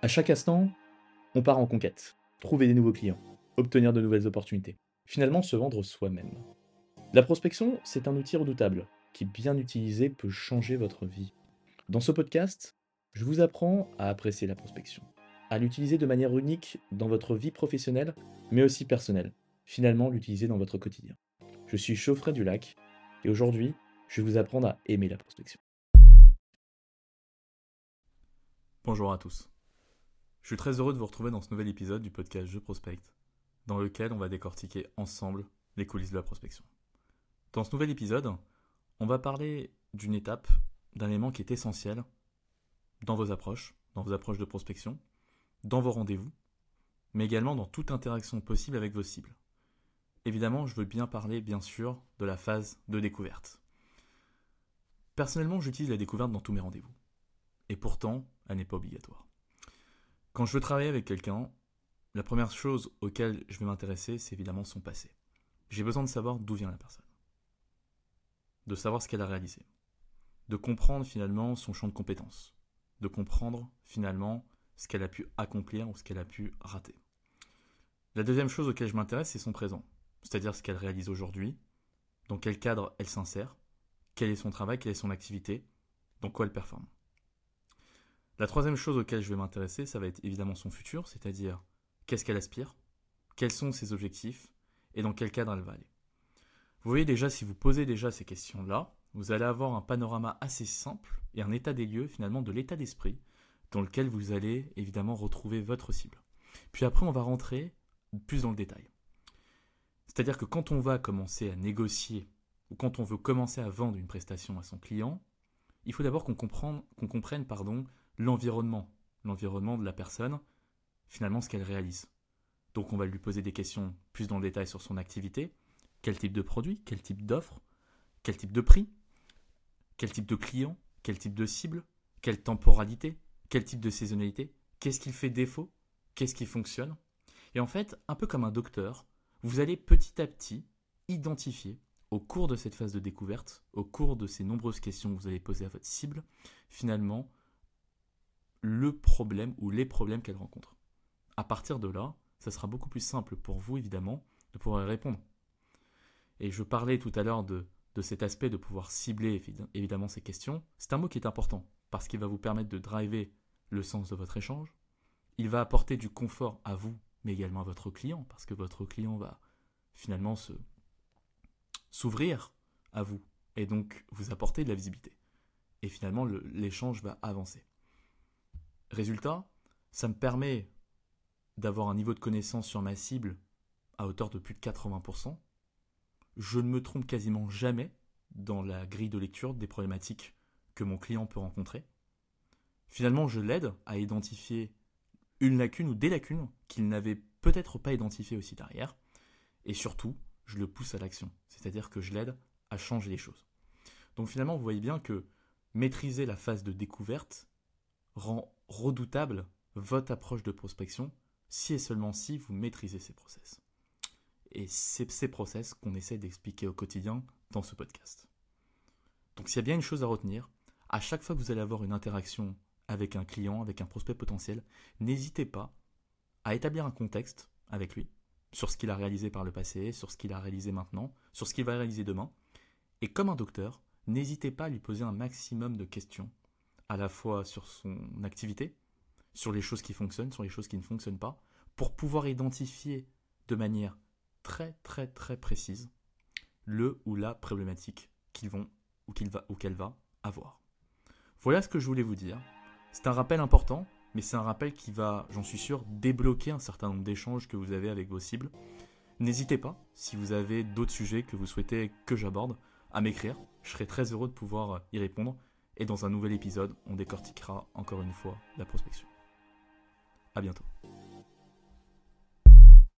À chaque instant, on part en conquête, trouver des nouveaux clients, obtenir de nouvelles opportunités, finalement se vendre soi-même. La prospection, c'est un outil redoutable qui, bien utilisé, peut changer votre vie. Dans ce podcast, je vous apprends à apprécier la prospection, à l'utiliser de manière unique dans votre vie professionnelle, mais aussi personnelle, finalement l'utiliser dans votre quotidien. Je suis Chauffret du Lac, et aujourd'hui, je vais vous apprendre à aimer la prospection. Bonjour à tous. Je suis très heureux de vous retrouver dans ce nouvel épisode du podcast Je Prospect, dans lequel on va décortiquer ensemble les coulisses de la prospection. Dans ce nouvel épisode, on va parler d'une étape, d'un élément qui est essentiel dans vos approches, dans vos approches de prospection, dans vos rendez-vous, mais également dans toute interaction possible avec vos cibles. Évidemment, je veux bien parler, bien sûr, de la phase de découverte. Personnellement, j'utilise la découverte dans tous mes rendez-vous. Et pourtant, elle n'est pas obligatoire. Quand je veux travailler avec quelqu'un, la première chose auquel je vais m'intéresser, c'est évidemment son passé. J'ai besoin de savoir d'où vient la personne. De savoir ce qu'elle a réalisé. De comprendre finalement son champ de compétences. De comprendre finalement ce qu'elle a pu accomplir ou ce qu'elle a pu rater. La deuxième chose auquel je m'intéresse, c'est son présent. C'est-à-dire ce qu'elle réalise aujourd'hui, dans quel cadre elle s'insère, quel est son travail, quelle est son activité, dans quoi elle performe. La troisième chose auquel je vais m'intéresser, ça va être évidemment son futur, c'est-à-dire qu'est-ce qu'elle aspire, quels sont ses objectifs et dans quel cadre elle va aller. Vous voyez déjà, si vous posez déjà ces questions-là, vous allez avoir un panorama assez simple et un état des lieux finalement de l'état d'esprit dans lequel vous allez évidemment retrouver votre cible. Puis après, on va rentrer plus dans le détail. C'est-à-dire que quand on va commencer à négocier ou quand on veut commencer à vendre une prestation à son client, il faut d'abord qu'on comprenne, comprenne pardon, l'environnement, l'environnement de la personne, finalement ce qu'elle réalise. Donc on va lui poser des questions plus dans le détail sur son activité, quel type de produit, quel type d'offre, quel type de prix, quel type de client, quel type de cible, quelle temporalité, quel type de saisonnalité, qu'est-ce qui fait défaut, qu'est-ce qui fonctionne. Et en fait, un peu comme un docteur, vous allez petit à petit identifier au cours de cette phase de découverte, au cours de ces nombreuses questions que vous allez poser à votre cible, finalement, le problème ou les problèmes qu'elle rencontre. À partir de là, ça sera beaucoup plus simple pour vous, évidemment, de pouvoir y répondre. Et je parlais tout à l'heure de, de cet aspect de pouvoir cibler évidemment ces questions. C'est un mot qui est important parce qu'il va vous permettre de driver le sens de votre échange. Il va apporter du confort à vous, mais également à votre client, parce que votre client va finalement se s'ouvrir à vous et donc vous apporter de la visibilité. Et finalement, l'échange va avancer. Résultat, ça me permet d'avoir un niveau de connaissance sur ma cible à hauteur de plus de 80%. Je ne me trompe quasiment jamais dans la grille de lecture des problématiques que mon client peut rencontrer. Finalement, je l'aide à identifier une lacune ou des lacunes qu'il n'avait peut-être pas identifiées aussi derrière. Et surtout, je le pousse à l'action. C'est-à-dire que je l'aide à changer les choses. Donc finalement, vous voyez bien que maîtriser la phase de découverte rend redoutable votre approche de prospection si et seulement si vous maîtrisez ces process. Et c'est ces process qu'on essaie d'expliquer au quotidien dans ce podcast. Donc s'il y a bien une chose à retenir, à chaque fois que vous allez avoir une interaction avec un client, avec un prospect potentiel, n'hésitez pas à établir un contexte avec lui sur ce qu'il a réalisé par le passé, sur ce qu'il a réalisé maintenant, sur ce qu'il va réaliser demain. Et comme un docteur, n'hésitez pas à lui poser un maximum de questions à la fois sur son activité, sur les choses qui fonctionnent, sur les choses qui ne fonctionnent pas, pour pouvoir identifier de manière très très très précise le ou la problématique qu'ils vont ou qu'il va ou qu'elle va avoir. Voilà ce que je voulais vous dire. C'est un rappel important, mais c'est un rappel qui va, j'en suis sûr, débloquer un certain nombre d'échanges que vous avez avec vos cibles. N'hésitez pas, si vous avez d'autres sujets que vous souhaitez que j'aborde, à m'écrire. Je serai très heureux de pouvoir y répondre et dans un nouvel épisode, on décortiquera encore une fois la prospection. A bientôt.